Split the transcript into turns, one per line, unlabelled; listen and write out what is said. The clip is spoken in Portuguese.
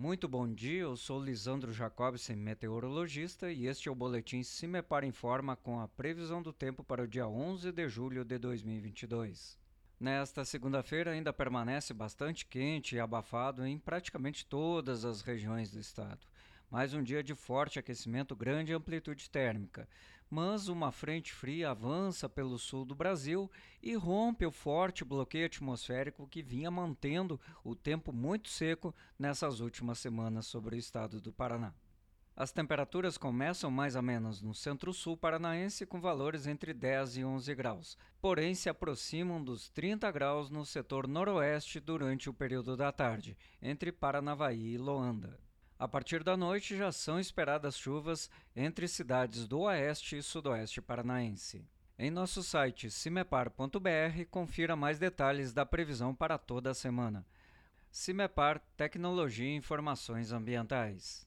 Muito bom dia, eu sou Lisandro Jacobsen, meteorologista, e este é o boletim Cimepar Informa com a previsão do tempo para o dia 11 de julho de 2022. Nesta segunda-feira ainda permanece bastante quente e abafado em praticamente todas as regiões do estado. Mais um dia de forte aquecimento, grande amplitude térmica. Mas uma frente fria avança pelo sul do Brasil e rompe o forte bloqueio atmosférico que vinha mantendo o tempo muito seco nessas últimas semanas sobre o estado do Paraná. As temperaturas começam mais ou menos no centro-sul paranaense com valores entre 10 e 11 graus, porém se aproximam dos 30 graus no setor noroeste durante o período da tarde, entre Paranavaí e Loanda. A partir da noite já são esperadas chuvas entre cidades do oeste e sudoeste paranaense. Em nosso site cimepar.br, confira mais detalhes da previsão para toda a semana. Cimepar Tecnologia e Informações Ambientais.